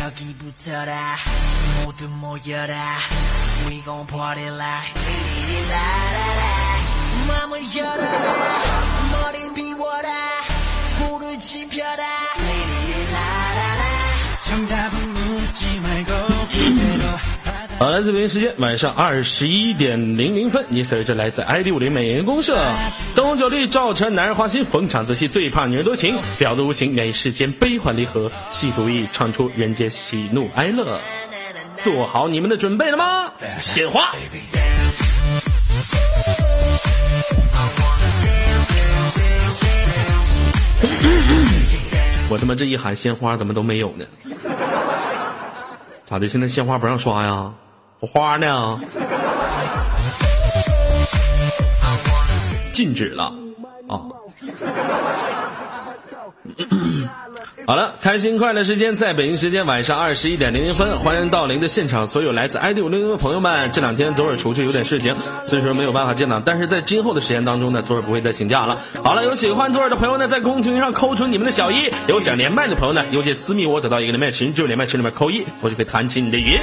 여기 붙어라 모두 모여라 We gon' party like 라라라 맘을 열어라 好，来自北京时间晚上二十一点零零分，你随着来自 ID 五零美颜公社，灯红酒绿照成男人花心，逢场作戏最怕女人多情，婊子无情演世间悲欢离合，戏足意唱出人间喜怒哀乐。做好你们的准备了吗？鲜花。我他妈这一喊鲜花，怎么都没有呢？咋的？现在鲜花不让刷呀？花呢？禁止了啊！好了，开心快乐时间在北京时间晚上二十一点零零分，欢迎到您的现场，所有来自 ID 五零零的朋友们。这两天左耳出去有点事情，所以说没有办法见到。但是在今后的时间当中呢，左耳不会再请假了。好了，有喜欢左耳的朋友呢，在公屏上扣出你们的小一；有想连麦的朋友呢，邮件私密我得到一个连麦群，就连麦群里面扣一，我就可以弹起你的语音。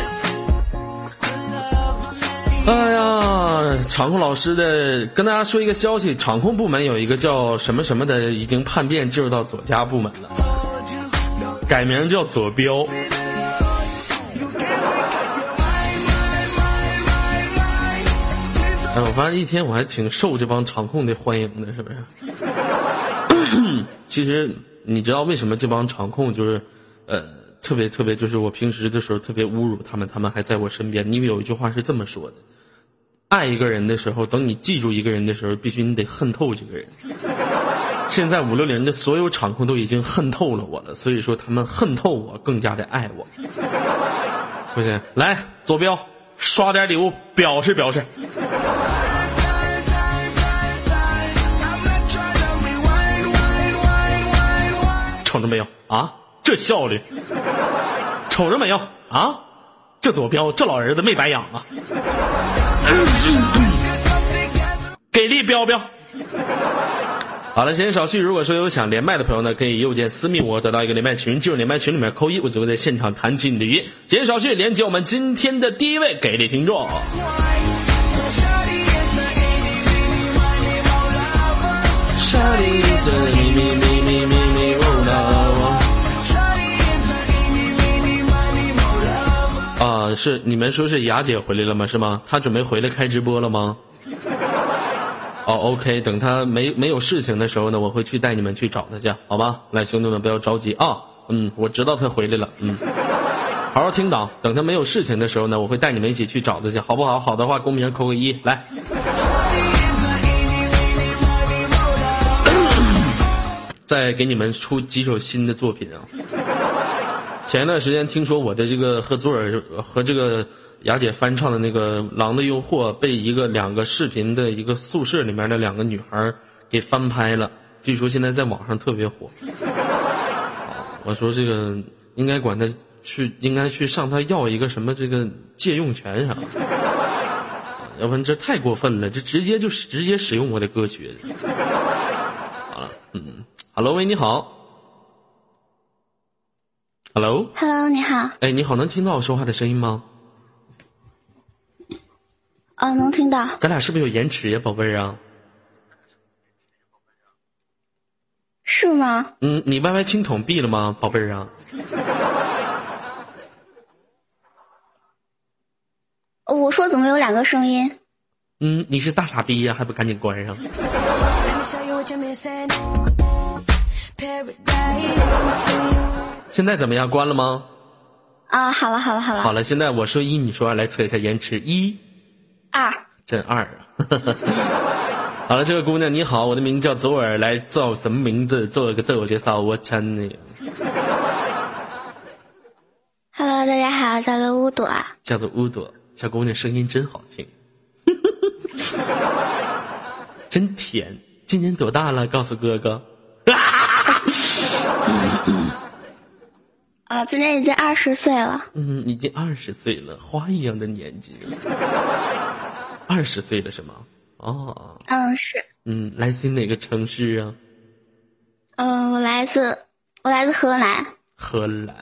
哎呀，场控老师的跟大家说一个消息，场控部门有一个叫什么什么的，已经叛变进入到左家部门了，改名叫左彪。哎，我发现一天我还挺受这帮场控的欢迎的，是不是？其实你知道为什么这帮场控就是呃特别特别，就是我平时的时候特别侮辱他们，他们还在我身边，因为有一句话是这么说的。爱一个人的时候，等你记住一个人的时候，必须你得恨透这个人。现在五六零的所有场控都已经恨透了我了，所以说他们恨透我，更加的爱我。不行，来坐标刷点礼物表示表示。瞅着没有啊？这效率，瞅着没有啊？这左标，这老儿子没白养啊！给力标标。好了，先少叙，如果说有想连麦的朋友呢，可以右键私密我，得到一个连麦群，进入连麦群里面扣一，我就会在现场弹起你的语音。先少叙连接我们今天的第一位给力听众。啊，是你们说是雅姐回来了吗？是吗？她准备回来开直播了吗？哦，OK，等她没没有事情的时候呢，我会去带你们去找她去，好吧？来，兄弟们不要着急啊，嗯，我知道她回来了，嗯，好好听档，等她没有事情的时候呢，我会带你们一起去找她去，好不好？好的话，公屏上扣个一，来。再给你们出几首新的作品啊！前一段时间听说我的这个和左耳和这个雅姐翻唱的那个《狼的诱惑》被一个两个视频的一个宿舍里面的两个女孩给翻拍了，据说现在在网上特别火。我说这个应该管他去，应该去上他要一个什么这个借用权啥，要不然这太过分了，这直接就直接使用我的歌曲。好了，嗯，Hello，喂，你好。Hello，Hello，你好。哎，你好，能听到我说话的声音吗？哦，能听到。咱俩是不是有延迟呀，宝贝儿啊？是吗？嗯，你 YY 听筒闭了吗，宝贝儿啊？我说怎么有两个声音？嗯，你是大傻逼呀，还不赶紧关上？现在怎么样？关了吗？啊，好了，好了，好了。好了，现在我说一，你说二，来测一下延迟。一，二，真二啊！好了，这个姑娘你好，我的名字叫左耳，来叫什么名字？做一个自我介绍，我称你。Hello，大家好，叫做乌朵。叫做乌朵，小姑娘声音真好听，真甜。今年多大了？告诉哥哥。啊，今年已经二十岁了。嗯，已经二十岁了，花一样的年纪。二十岁了是吗？哦。嗯，是。嗯，来自哪个城市啊？嗯，我来自我来自河南。荷兰。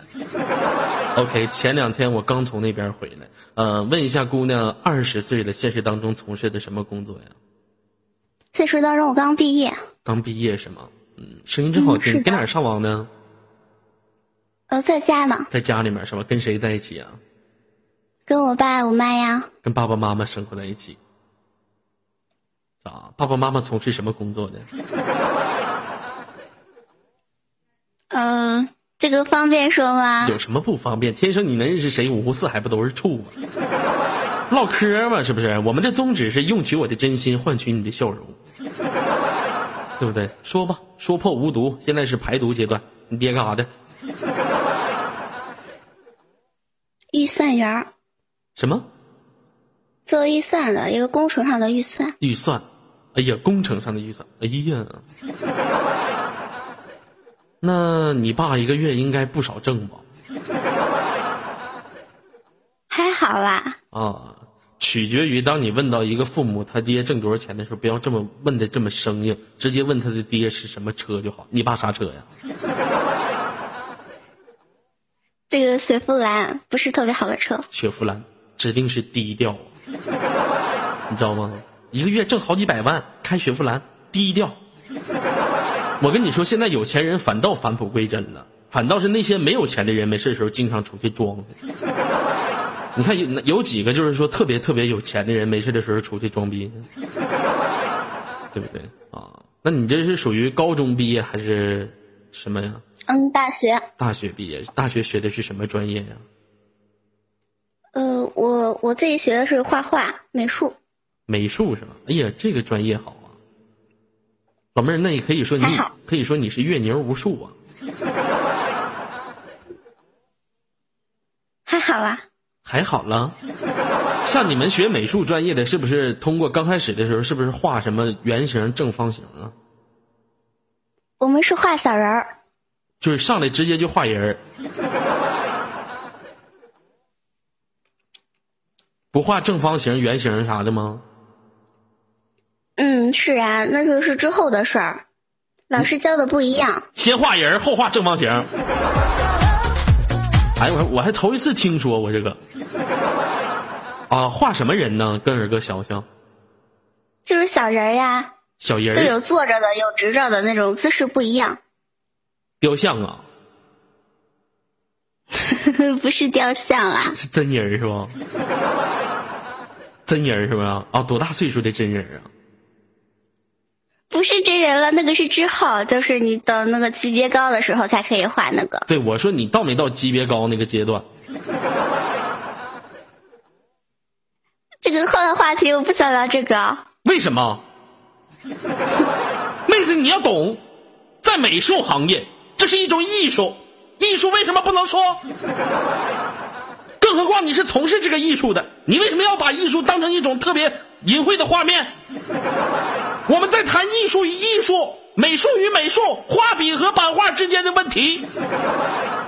OK，前两天我刚从那边回来，呃，问一下姑娘，二十岁了，现实当中从事的什么工作呀？现实当中我刚毕业。刚毕业是吗？嗯，声音真好听。搁哪儿上网呢？呃，在家呢。在家里面是吧？跟谁在一起啊？跟我爸我妈呀。跟爸爸妈妈生活在一起。啊，爸爸妈妈从事什么工作的？嗯，这个方便说吗？有什么不方便？天生你能认识谁？五湖四海不都是处吗？唠嗑嘛，是不是？我们的宗旨是用取我的真心换取你的笑容，对不对？说吧，说破无毒。现在是排毒阶段，你爹干啥的？预算员。什么？做预算的一个工程上的预算。预算。哎呀，工程上的预算。哎呀，那你爸一个月应该不少挣吧？还好啦。啊，取决于当你问到一个父母他爹挣多少钱的时候，不要这么问的这么生硬，直接问他的爹是什么车就好。你爸啥车呀？这个雪佛兰不是特别好的车。雪佛兰指定是低调，你知道吗？一个月挣好几百万，开雪佛兰，低调。我跟你说，现在有钱人反倒返璞归真了，反倒是那些没有钱的人，没事的时候经常出去装。你看有有几个就是说特别特别有钱的人，没事的时候出去装逼，对不对啊？那你这是属于高中毕业还是什么呀？嗯，大学。大学毕业，大学学的是什么专业呀？呃，我我自己学的是画画美术。美术是吧？哎呀，这个专业好啊，老妹儿，那你可以说你可以说你是阅牛无数啊，还好啦，还好了。像你们学美术专业的，是不是通过刚开始的时候，是不是画什么圆形、正方形啊？我们是画小人儿，就是上来直接就画人儿，不画正方形、圆形啥的吗？嗯，是啊，那就是之后的事儿，老师教的不一样。先画人，后画正方形。哎，我我还头一次听说过这个。啊，画什么人呢？跟二哥想想。就是小人呀。小人儿。就有坐着的，有直着的那种姿势不一样。雕像啊。不是雕像啊。是真人是吧？真人是吧？啊，多大岁数的真人啊？不是真人了，那个是之后，就是你等那个级别高的时候才可以画那个。对，我说你到没到级别高那个阶段？这个换个话题，我不想聊这个。为什么？妹子，你要懂，在美术行业，这是一种艺术，艺术为什么不能说？更何况你是从事这个艺术的，你为什么要把艺术当成一种特别淫秽的画面？我们在谈艺术与艺术、美术与美术、画笔和版画之间的问题。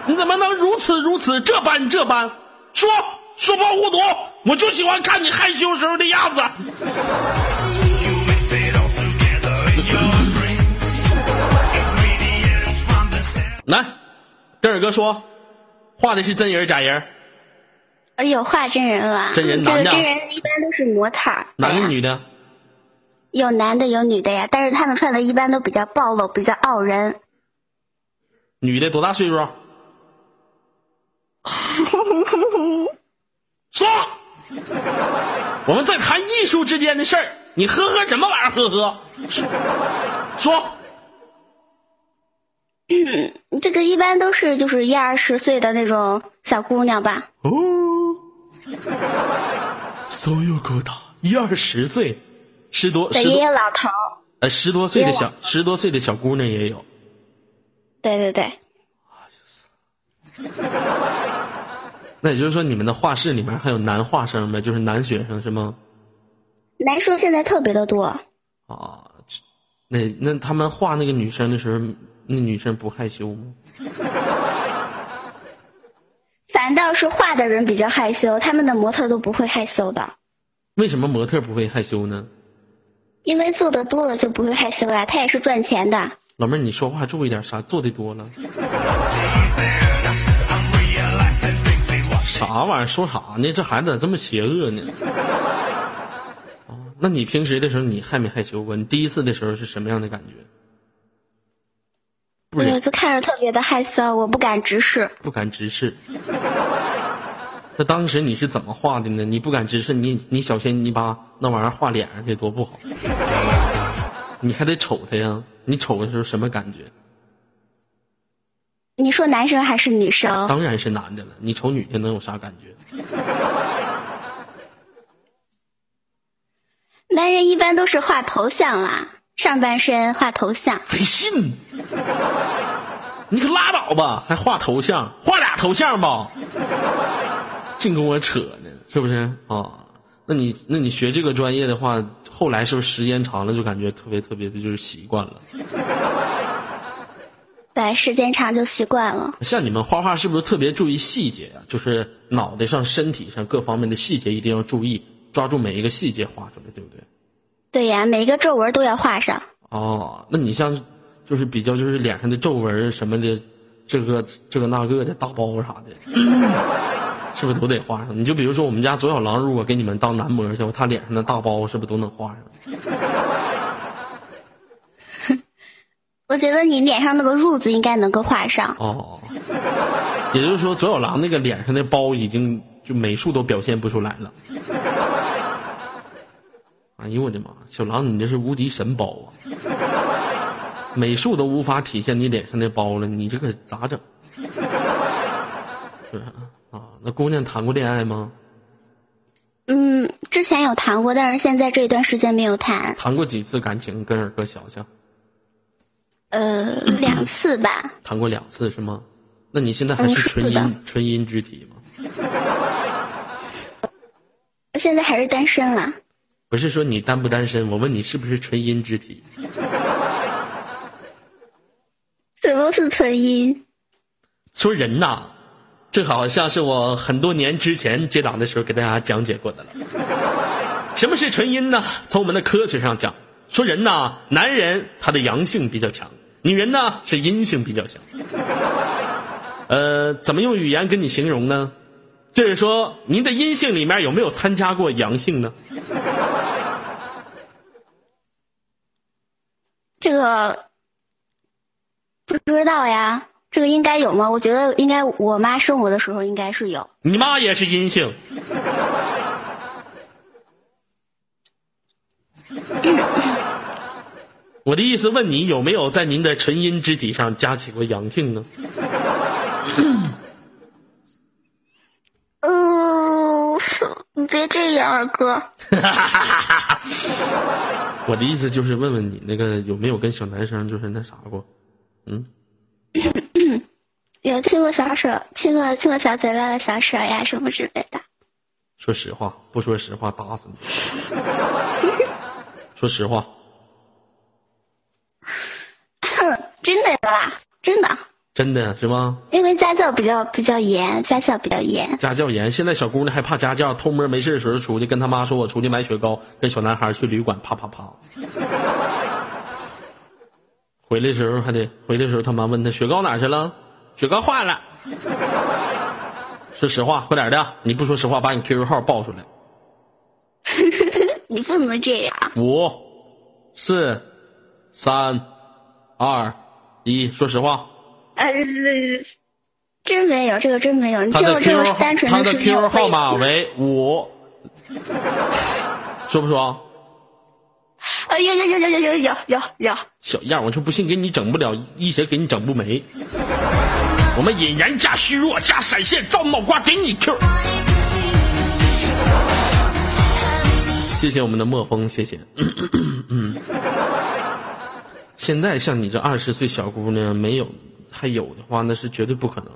你怎么能如此如此这般这般？说说破糊涂，我就喜欢看你害羞时候的样子。来，跟二哥说，画的是真人假人？哎呦，画真人了。真人男的。真人一般都是模特。男的女的？有男的有女的呀，但是他们穿的一般都比较暴露，比较傲人。女的多大岁数？说，我们在谈艺术之间的事儿，你呵呵什么玩意儿？呵呵，说，这个一般都是就是一二十岁的那种小姑娘吧。哦，所有够大一二十岁。十多，也有老头呃，十多岁的小，十多岁的小姑娘也有。对对对。那也就是说，你们的画室里面还有男画生呗？就是男学生是吗？男生现在特别的多。啊，那那他们画那个女生的时候，那女生不害羞吗？反倒是画的人比较害羞，他们的模特都不会害羞的。为什么模特不会害羞呢？因为做的多了就不会害羞呀，他也是赚钱的。老妹儿，你说话注意点，啥做的多了？啥玩意儿？说啥呢？这孩子咋这么邪恶呢？啊，那你平时的时候你害没害羞过？你第一次的时候是什么样的感觉？我就看着特别的害臊，我不敢直视。不敢直视。那当时你是怎么画的呢？你不敢直视，你你小心你把那玩意儿画脸上去多不好。你还得瞅他呀，你瞅的时候什么感觉？你说男生还是女生？当然是男的了，你瞅女的能有啥感觉？男人一般都是画头像啦，上半身画头像。谁信？你可拉倒吧，还画头像，画俩头像吧，净跟我扯呢，是不是啊？那你那你学这个专业的话，后来是不是时间长了就感觉特别特别的就是习惯了？对，时间长就习惯了。像你们画画是不是特别注意细节啊？就是脑袋上、身体上各方面的细节一定要注意，抓住每一个细节画出来，对不对？对呀，每一个皱纹都要画上。哦，那你像，就是比较就是脸上的皱纹什么的，这个这个那个的大包啥的，是不是都得画上？你就比如说我们家左小狼，如果给你们当男模去，他脸上的大包是不是都能画上？我觉得你脸上那个褥子应该能够画上。哦，也就是说左小狼那个脸上的包已经就美术都表现不出来了。哎呦我的妈！小狼，你这是无敌神包啊！美术都无法体现你脸上的包了，你这可咋整？是啊，那姑娘谈过恋爱吗？嗯，之前有谈过，但是现在这一段时间没有谈。谈过几次感情？跟二哥想想。呃，两次吧。谈过两次是吗？那你现在还是纯阴纯阴之体吗？现在还是单身了。不是说你单不单身，我问你是不是纯阴之体？什么是纯阴？说人呐，这好像是我很多年之前接档的时候给大家讲解过的了。什么是纯阴呢？从我们的科学上讲，说人呐，男人他的阳性比较强，女人呢是阴性比较强。呃，怎么用语言跟你形容呢？就是说，您的阴性里面有没有参加过阳性呢？这个不知道呀，这个应该有吗？我觉得应该，我妈生我的时候应该是有。你妈也是阴性。我的意思问你有没有在您的纯阴之体上加起过阳性呢？嗯，你别这样，二哥。我的意思就是问问你，那个有没有跟小男生就是那啥过？嗯，有亲过小手，亲过亲过小嘴巴的小手呀，什么之类的。说实话，不说实话打死你。说实话。真的啦，真的。真的是吗？因为家教比较比较严，家教比较严。家教严，现在小姑娘还怕家教，偷摸没事的时候出去跟他妈说：“我出去买雪糕。”跟小男孩去旅馆，啪啪啪。回来时候还得回来时候，他妈问他雪糕哪去了？雪糕化了。说实话，快点的！你不说实话，把你 QQ 号报出来。你不能这样。五、四、三、二、一，说实话。呃，真没有，这个真没有。他的 QQ 他的 QQ 号码为五，说不说？啊，有有有有有有有有有。小样，我就不信给你整不了一些，给你整不没。我们引燃加虚弱加闪现造脑瓜给你 Q。谢谢我们的墨风，谢谢。嗯，现在像你这二十岁小姑娘没有。还有的话，那是绝对不可能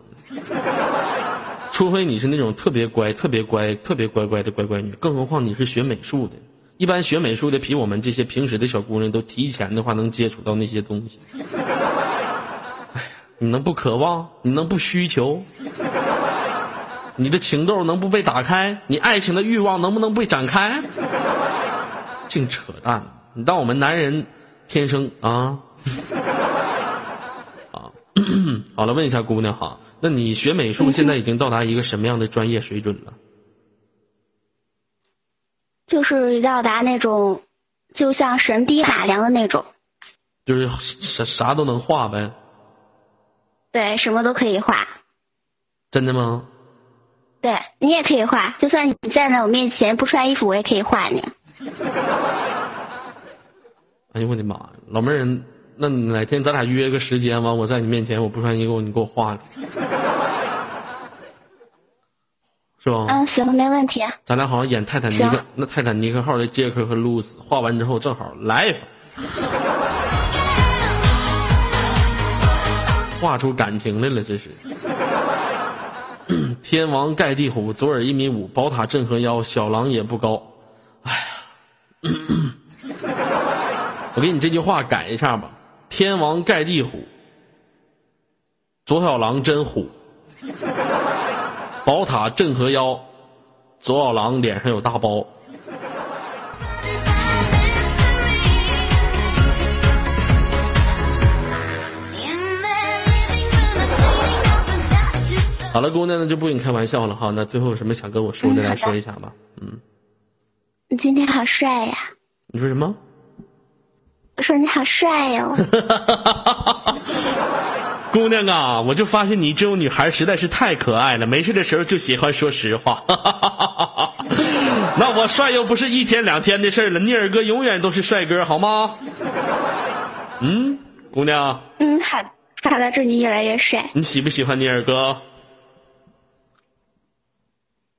的，除非你是那种特别乖、特别乖、特别乖乖的乖乖女。更何况你是学美术的，一般学美术的比我们这些平时的小姑娘都提前的话，能接触到那些东西。你能不渴望？你能不需求？你的情窦能不被打开？你爱情的欲望能不能被展开？净扯淡！你当我们男人天生啊？好了，问一下姑娘哈，那你学美术现在已经到达一个什么样的专业水准了？就是到达那种，就像神笔马良的那种。就是啥啥都能画呗。对，什么都可以画。真的吗？对你也可以画，就算你站在我面前不穿衣服，我也可以画你。哎呦我的妈呀，老妹儿，那哪天咱俩约个时间完，我在你面前我不穿衣服，你给我画 是吧？嗯，行，没问题。咱俩好像演泰坦尼克那泰坦尼克号的杰克和露丝，画完之后正好来一 画出感情来了，这是。天王盖地虎，左耳一米五，宝塔镇河妖，小狼也不高。哎呀，我给你这句话改一下吧：天王盖地虎，左小狼真虎。宝塔镇河妖，左小狼脸上有大包。好了，姑娘，呢就不跟你开玩笑了哈。那最后有什么想跟我说的，来说一下吧。嗯，你今天好帅呀！你说什么？我说你好帅哟。姑娘啊，我就发现你这种女孩实在是太可爱了，没事的时候就喜欢说实话。那我帅又不是一天两天的事了，聂耳哥永远都是帅哥，好吗？嗯，姑娘。嗯，好，好的，祝你越来越帅。你喜不喜欢聂耳哥？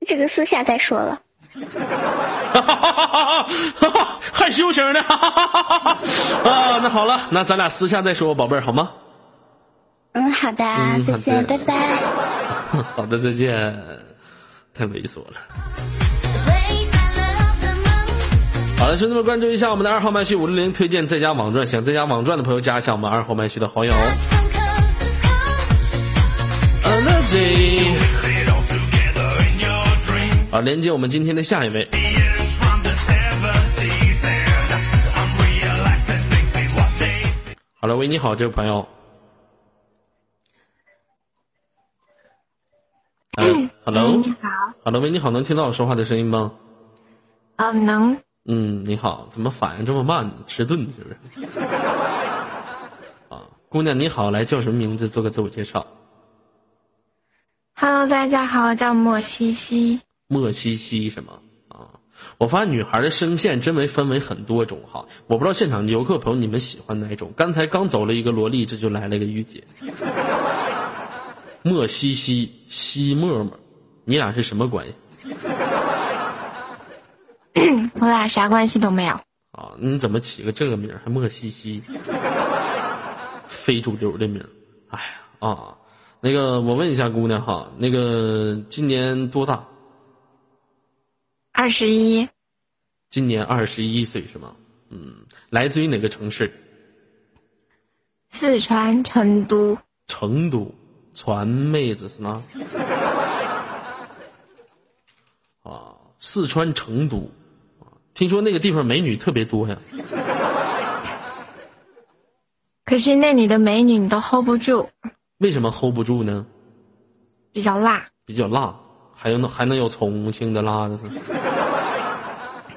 这个私下再说了。害羞型的。啊，那好了，那咱俩私下再说，宝贝儿，好吗？嗯，好的，谢谢，拜拜。好的，再见。太猥琐了。好了，兄弟们，关注一下我们的二号麦序五六零，推荐在家网赚，想在家网赚的朋友加一下我们二号麦序的好友。啊，连接我们今天的下一位。好了，喂，你好，这位朋友。嗯，Hello，你好。Hello，喂，你好，能听到我说话的声音吗？啊，能。嗯，你好，怎么反应这么慢？迟钝是不是？啊，姑娘你好，来叫什么名字？做个自我介绍。Hello，大家好，我叫莫西西。莫西西什么啊？我发现女孩的声线真为分为很多种哈，我不知道现场游客朋友你们喜欢哪种？刚才刚走了一个萝莉，这就来了一个御姐。莫西西西沫沫，你俩是什么关系？我俩啥关系都没有。啊，你怎么起个这个名还莫西西？非主流的名哎呀啊，那个我问一下姑娘哈，那个今年多大？二十一，今年二十一岁是吗？嗯，来自于哪个城市？四川成都。成都，传妹子是吗？啊，四川成都，听说那个地方美女特别多呀。可是那里的美女你都 hold 不住。为什么 hold 不住呢？比较辣。比较辣。还有还能有重庆的辣的是，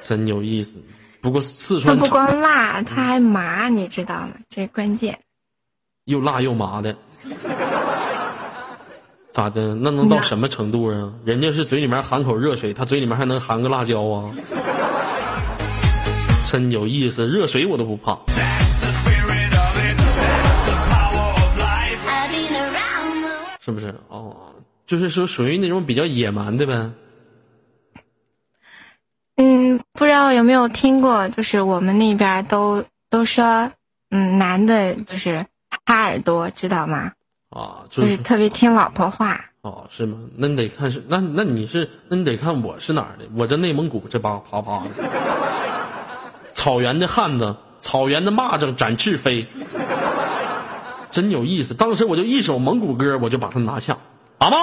真有意思。不过四川它不光辣，它还麻，你知道吗？这关键。又辣又麻的，咋的？那能到什么程度啊？人家是嘴里面含口热水，他嘴里面还能含个辣椒啊！真有意思，热水我都不怕。是不是？哦。就是说，属于那种比较野蛮的呗。嗯，不知道有没有听过，就是我们那边都都说，嗯，男的就是哈耳朵，知道吗？啊，就是特别听老婆话。哦，是吗？那你得看是那那你是那你得看我是哪儿的？我这内蒙古这帮啪啪的，草原的汉子，草原的蚂蚱展翅飞，真有意思。当时我就一首蒙古歌，我就把他拿下。阿妈，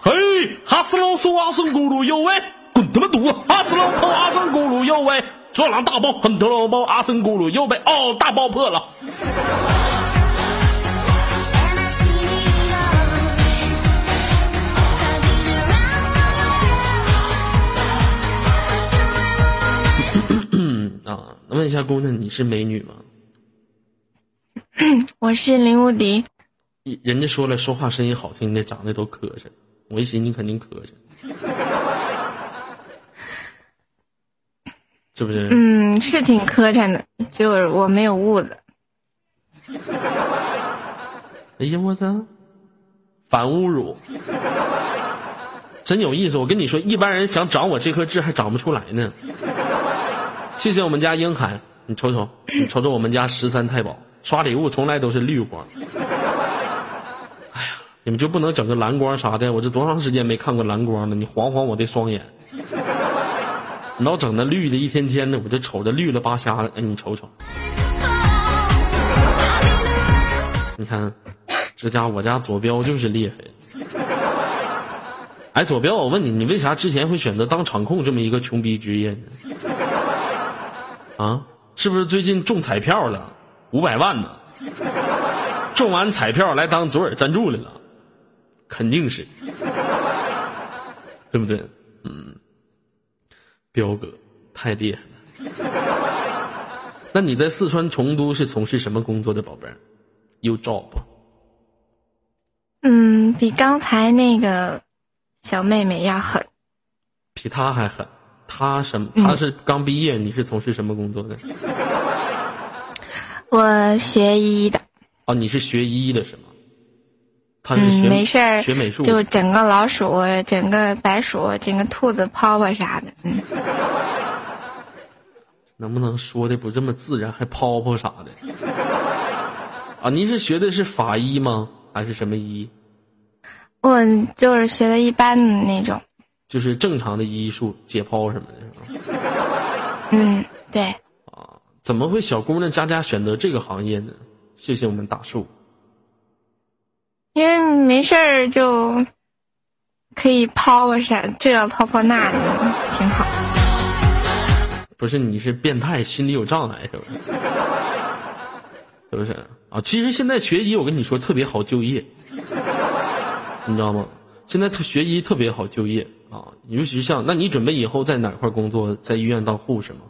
嘿，哈斯隆苏阿松咕噜哟喂，滚他妈犊子阿兹龙扣阿森咕噜又歪左狼大爆亨特罗爆阿森咕噜又被哦大爆破了。啊问一下姑娘你是美女吗？我是林无敌。人家说了说话声音好听的长得都磕碜我一寻你肯定磕碜。是不是？嗯，是挺磕碜的，就是我没有痦子。哎呀，我操！反侮辱，真有意思。我跟你说，一般人想长我这颗痣还长不出来呢。谢谢我们家英海，你瞅瞅，你瞅瞅我们家十三太保刷礼物从来都是绿光。哎呀，你们就不能整个蓝光啥的？我这多长时间没看过蓝光了？你晃晃我的双眼。你老整那绿的，一天天的，我就瞅着绿了八瞎的。哎，你瞅瞅，你看。这家我家左彪就是厉害。哎，左彪，我问你，你为啥之前会选择当场控这么一个穷逼职业呢？啊，是不是最近中彩票了，五百万呢？中完彩票来当左耳赞助来了，肯定是，对不对？嗯，彪哥太厉害了。那你在四川成都是从事什么工作的，宝贝儿？有 job？嗯，比刚才那个小妹妹要狠，比她还狠。她什么？她是刚毕业，你是从事什么工作的？我学医的。哦，你是学医的是吗？他是学没事儿，学美术，就整个老鼠、整个白鼠、整个兔子、泡泡啥的。嗯，能不能说的不这么自然，还泡泡啥的？啊，您是学的是法医吗？还是什么医？我就是学的一般的那种，就是正常的医术，解剖什么的，是吧？嗯，对。啊，怎么会小姑娘家家选择这个行业呢？谢谢我们大树。因为没事儿就可以泡泡啥，这泡泡那的，挺好。不是，你是变态，心理有障碍，是不是？是不是啊？其实现在学医，我跟你说特别好就业，你知道吗？现在学医特别好就业啊，尤其是像，那你准备以后在哪块工作？在医院当护士吗？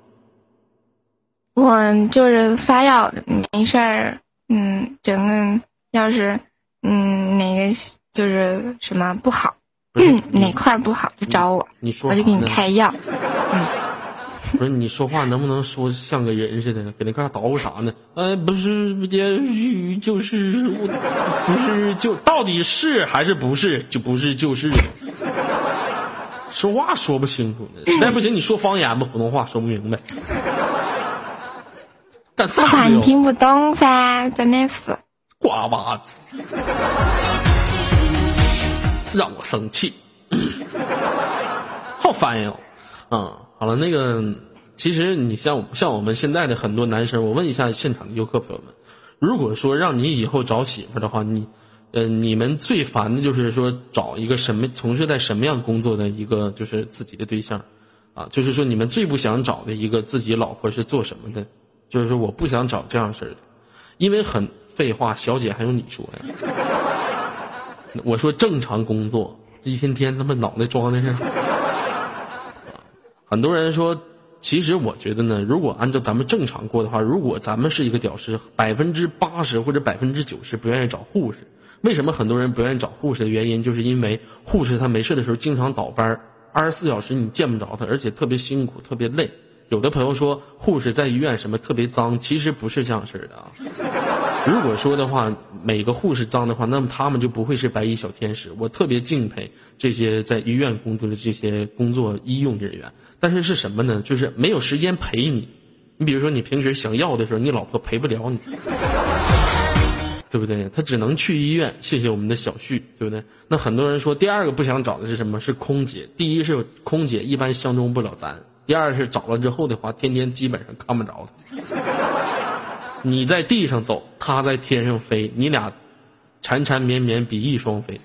我就是发药的，没事儿。嗯，整个要是嗯哪个就是什么不好，哪块不好就找我，你说我就给你开药。嗯。不是你说话能不能说像个人似的？搁那块捣鼓啥呢？呃，不是，也许就是，不是就到底是还是不是？就不是就是。说话说不清楚呢，实在不行你说方言吧，普通话说不明白。干啥？你听不懂噻，真的是。瓜娃子，让我生气，好烦哟，嗯。好了，那个，其实你像像我们现在的很多男生，我问一下现场的游客朋友们，如果说让你以后找媳妇的话，你，呃，你们最烦的就是说找一个什么从事在什么样工作的一个就是自己的对象，啊，就是说你们最不想找的一个自己老婆是做什么的，就是说我不想找这样式的，因为很废话，小姐还用你说呀？我说正常工作，一天天他妈脑袋装的是。很多人说，其实我觉得呢，如果按照咱们正常过的话，如果咱们是一个屌丝，百分之八十或者百分之九十不愿意找护士。为什么很多人不愿意找护士的原因，就是因为护士他没事的时候经常倒班，二十四小时你见不着他，而且特别辛苦，特别累。有的朋友说护士在医院什么特别脏，其实不是这样式的啊。如果说的话，每个护士脏的话，那么他们就不会是白衣小天使。我特别敬佩这些在医院工作的这些工作医用人员。但是是什么呢？就是没有时间陪你。你比如说，你平时想要的时候，你老婆陪不了你，对不对？他只能去医院。谢谢我们的小旭，对不对？那很多人说，第二个不想找的是什么？是空姐。第一是空姐一般相中不了咱。第二是找了之后的话，天天基本上看不着他。你在地上走，他在天上飞，你俩缠缠绵绵，比翼双飞。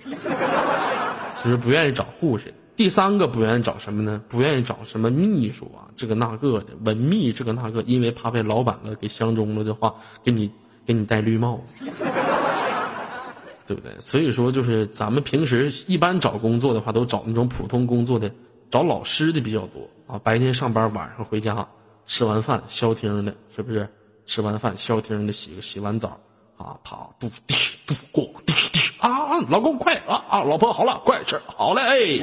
就是不愿意找护士。第三个不愿意找什么呢？不愿意找什么秘书啊，这个那个的文秘，这个那个，因为怕被老板子给相中了的话，给你给你戴绿帽子，对不对？所以说，就是咱们平时一般找工作的话，都找那种普通工作的，找老师的比较多啊。白天上班，晚上回家，吃完饭消停的，是不是？吃完饭消停的洗个洗完澡，啊，啪，嘟滴嘟咣滴滴啊，老公快啊啊，老婆好了，快吃，好嘞，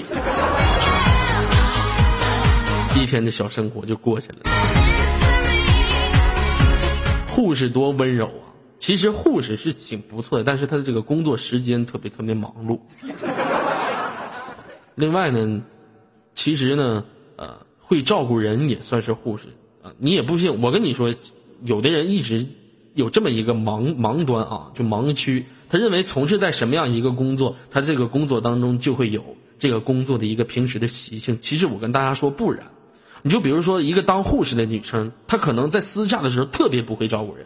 一天的小生活就过去了。护士多温柔啊！其实护士是挺不错的，但是他的这个工作时间特别特别忙碌。另外呢，其实呢，呃，会照顾人也算是护士啊。你也不信，我跟你说，有的人一直有这么一个盲盲端啊，就盲区。他认为从事在什么样一个工作，他这个工作当中就会有这个工作的一个平时的习性。其实我跟大家说不然。你就比如说一个当护士的女生，她可能在私下的时候特别不会照顾人。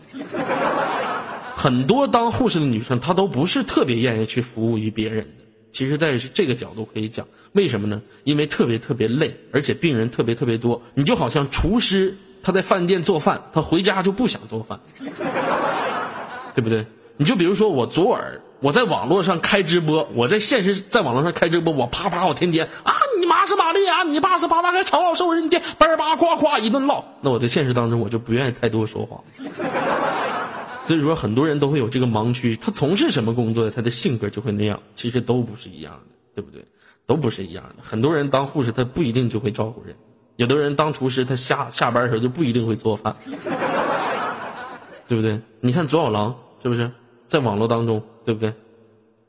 很多当护士的女生，她都不是特别愿意去服务于别人的。其实，在这个角度可以讲，为什么呢？因为特别特别累，而且病人特别特别多。你就好像厨师，他在饭店做饭，他回家就不想做饭，对不对？你就比如说我左耳，我在网络上开直播，我在现实在网络上开直播，我啪啪我天天啊，你妈是玛丽亚，你爸是巴达开长老兽人店，叭叭夸夸一顿唠。那我在现实当中我就不愿意太多说话。所以说，很多人都会有这个盲区。他从事什么工作，他的性格就会那样。其实都不是一样的，对不对？都不是一样的。很多人当护士，他不一定就会照顾人；有的人当厨师，他下下班的时候就不一定会做饭，对不对？你看左小狼是不是在网络当中，对不对？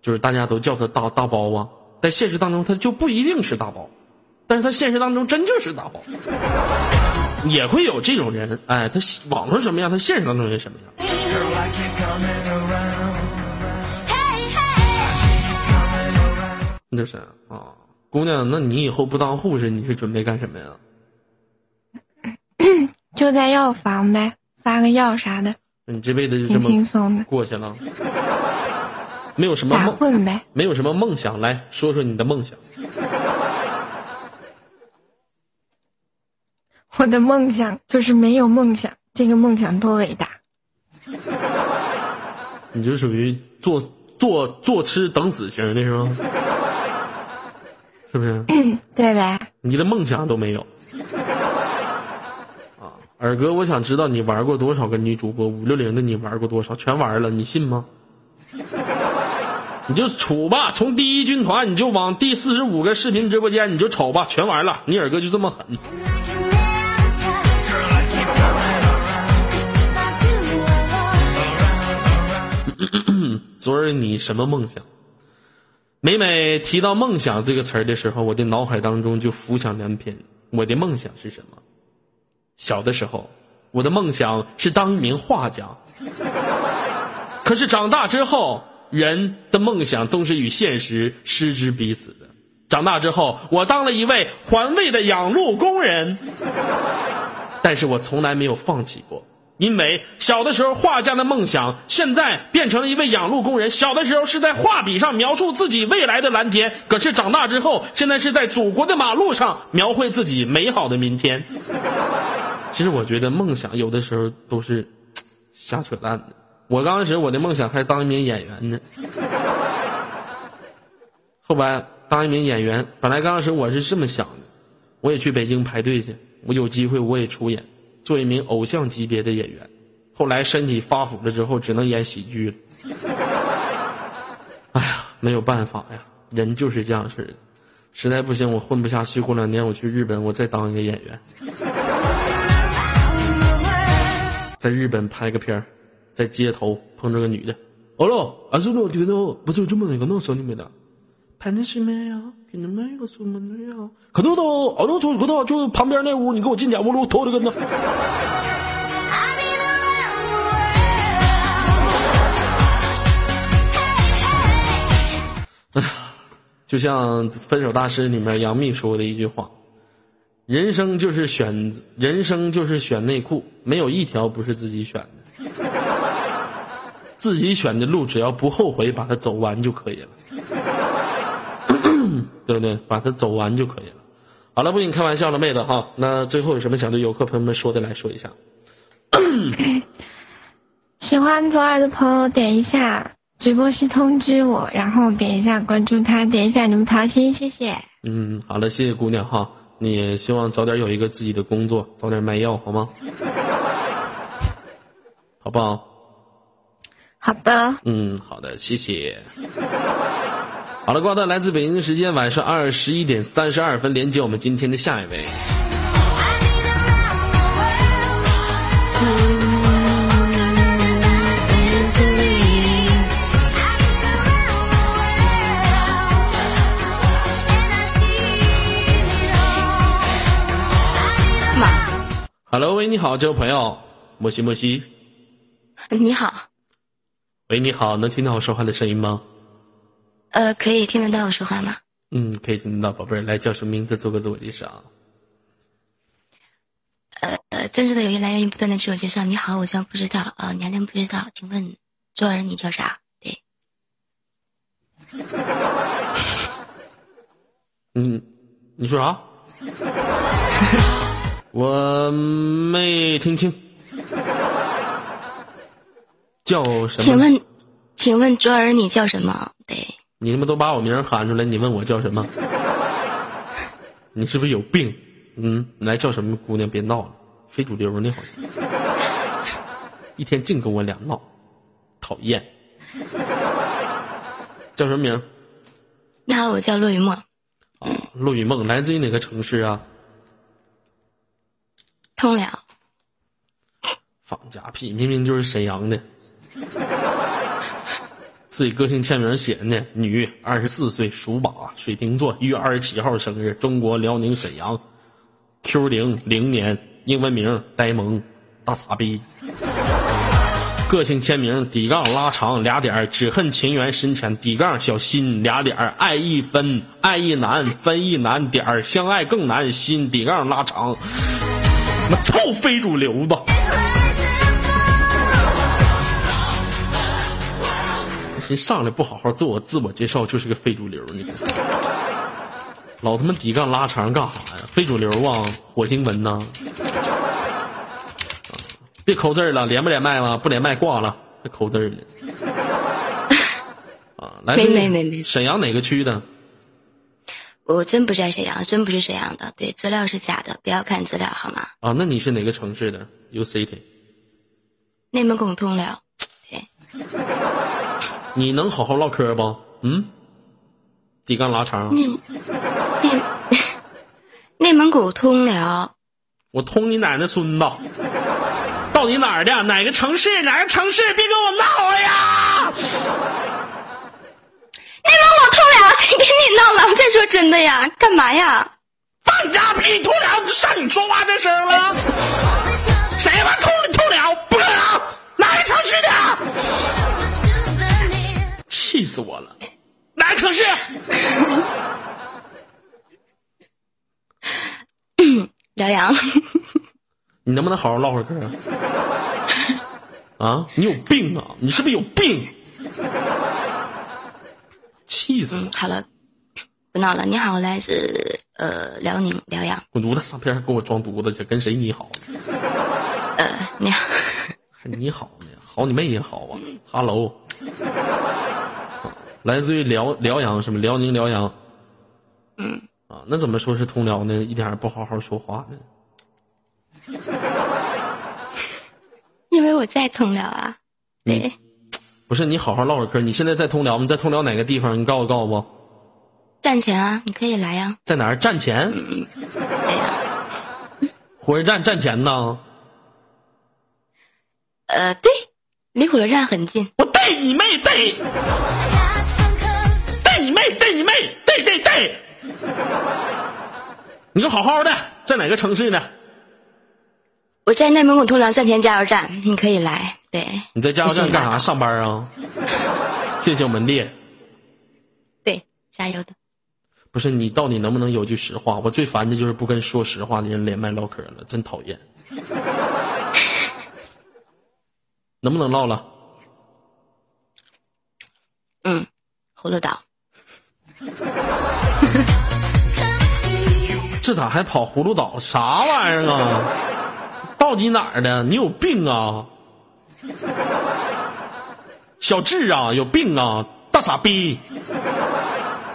就是大家都叫他大大包啊，在现实当中他就不一定是大包，但是他现实当中真就是大包。也会有这种人，哎，他网络什么样，他现实当中也什么样。那是啊，姑娘，那你以后不当护士，你是准备干什么呀？就在药房呗，发个药啥的。你这辈子就这么轻松的过去了，没有什么梦，混呗，没有什么梦想，来说说你的梦想。我的梦想就是没有梦想，这个梦想多伟大！你就属于坐坐坐吃等死型的是吗？是不是？对呗。你的梦想都没有。啊，二哥，我想知道你玩过多少个女主播？五六零的你玩过多少？全玩了，你信吗？你就杵吧，从第一军团你就往第四十五个视频直播间你就瞅吧，全玩了。你尔哥就这么狠。昨儿你什么梦想？每每提到梦想这个词儿的时候，我的脑海当中就浮想联翩。我的梦想是什么？小的时候，我的梦想是当一名画家。可是长大之后，人的梦想总是与现实失之彼此的。长大之后，我当了一位环卫的养路工人，但是我从来没有放弃过。因为小的时候画家的梦想，现在变成了一位养路工人。小的时候是在画笔上描述自己未来的蓝天，可是长大之后，现在是在祖国的马路上描绘自己美好的明天。其实我觉得梦想有的时候都是瞎扯淡的。我刚开始我的梦想还当一名演员呢，后来当一名演员，本来刚开始我是这么想的，我也去北京排队去，我有机会我也出演。做一名偶像级别的演员，后来身体发福了之后，只能演喜剧了。哎呀，没有办法呀，人就是这样式的。实在不行，我混不下去，过两年我去日本，我再当一个演员，在日本拍个片儿，在街头碰着个女的，哦喽，啊是我觉得不就这么一个弄手里面的。拍的是没有？给你们有什么呀？可能都哦，能从可能就旁边那屋，你给我进去，我我偷着跟着。哎呀，就像《分手大师》里面杨幂说的一句话：“人生就是选，人生就是选内裤，没有一条不是自己选的。自己选的路，只要不后悔，把它走完就可以了。”对不对？把它走完就可以了。好了，不跟你开玩笑了，妹子哈。那最后有什么想对游客朋友们说的，来说一下。喜欢左耳的朋友点一下直播室通知我，然后点一下关注他，点一下你们桃心，谢谢。嗯，好了，谢谢姑娘哈。你也希望早点有一个自己的工作，早点卖药，好吗？好不好？好的，嗯，好的，谢谢。好了，挂断来自北京的时间晚上二十一点三十二分，连接我们今天的下一位。妈，Hello，喂，你好，这位朋友，莫西莫西，你好，喂，你好，能听到我说话的声音吗？呃，可以听得到我说话吗？嗯，可以听得到，宝贝儿，来叫什么名字？做个自我介绍。呃呃，真实的友谊来源于不断的自我介绍。你好，我叫不知道，呃，娘娘不知道，请问周儿你叫啥？对，嗯，你说啥？我没听清。叫什么？请问，请问卓儿你叫什么？对，你他妈都把我名喊出来，你问我叫什么？你是不是有病？嗯，你来叫什么姑娘？别闹了，非主流呢好像，一天净跟我俩闹，讨厌。叫什么名儿？你好，我叫陆雨梦，啊，陆雨梦，来自于哪个城市啊？通辽，放假屁，明明就是沈阳的。自己个性签名写的呢，女，二十四岁，属马，水瓶座，一月二十七号生日，中国辽宁沈阳，Q 零零年，英文名呆萌，大傻逼。个性签名底杠拉长俩点儿，只恨情缘深浅底杠小心俩点儿，爱一分爱一难分一难点儿，相爱更难心底杠拉长。妈臭非主流子！人上来不好好做我自我介绍，就是个非主流，你看，老他妈底杠拉长干啥呀？非主流啊，火星文呐、啊别抠字儿了，连不连麦了？不连麦挂了，还抠字儿呢。啊，来没没没没沈阳哪个区的？我真不在沈阳，真不是沈阳的，对，资料是假的，不要看资料好吗？啊，那你是哪个城市的？U City。内蒙古通辽，对，你能好好唠嗑不？嗯，底干拉长，内内内蒙古通辽，我通你奶奶孙子！到底哪儿的？哪个城市？哪个城市？别跟我闹了呀！内蒙古通辽，谁跟你闹了？我这说真的呀，干嘛呀？放家屁！通辽上你说话这声了？谁他妈通通辽？不可能！哪个城市的？气死我了！哪个城市？辽阳，你能不能好好唠会儿嗑啊？啊，你有病啊！你是不是有病？气死我！嗯，好了，不闹了。你好，来自呃辽宁辽阳，滚犊子！上边给我装犊子去，跟谁你好？呃，你好，还你好呢？好你妹也好啊！Hello，啊来自于辽辽阳什么？辽宁辽阳嗯，啊？那怎么说是通辽呢？一点也不好好说话呢？因为我在通辽啊，对，不是你好好唠会儿嗑。你现在在通辽吗？你在通辽哪个地方？你告诉我告诉我，站前啊，你可以来呀、在哪儿站前？哎呀、火车站站前呢？呃，对，离火车站很近，我带你妹逮！逮你妹逮你妹逮逮逮！你就好好的，在哪个城市呢？我在内蒙古通辽站前加油站，你可以来，对，你在加油站干啥？上班啊？谢谢我们烈。对，加油的。不是你到底能不能有句实话？我最烦的就是不跟说实话的人连麦唠嗑了，真讨厌。能不能唠了？嗯，葫芦岛，这咋还跑葫芦岛？啥玩意儿啊？到底哪儿的？你有病啊？小智啊，有病啊！大傻逼！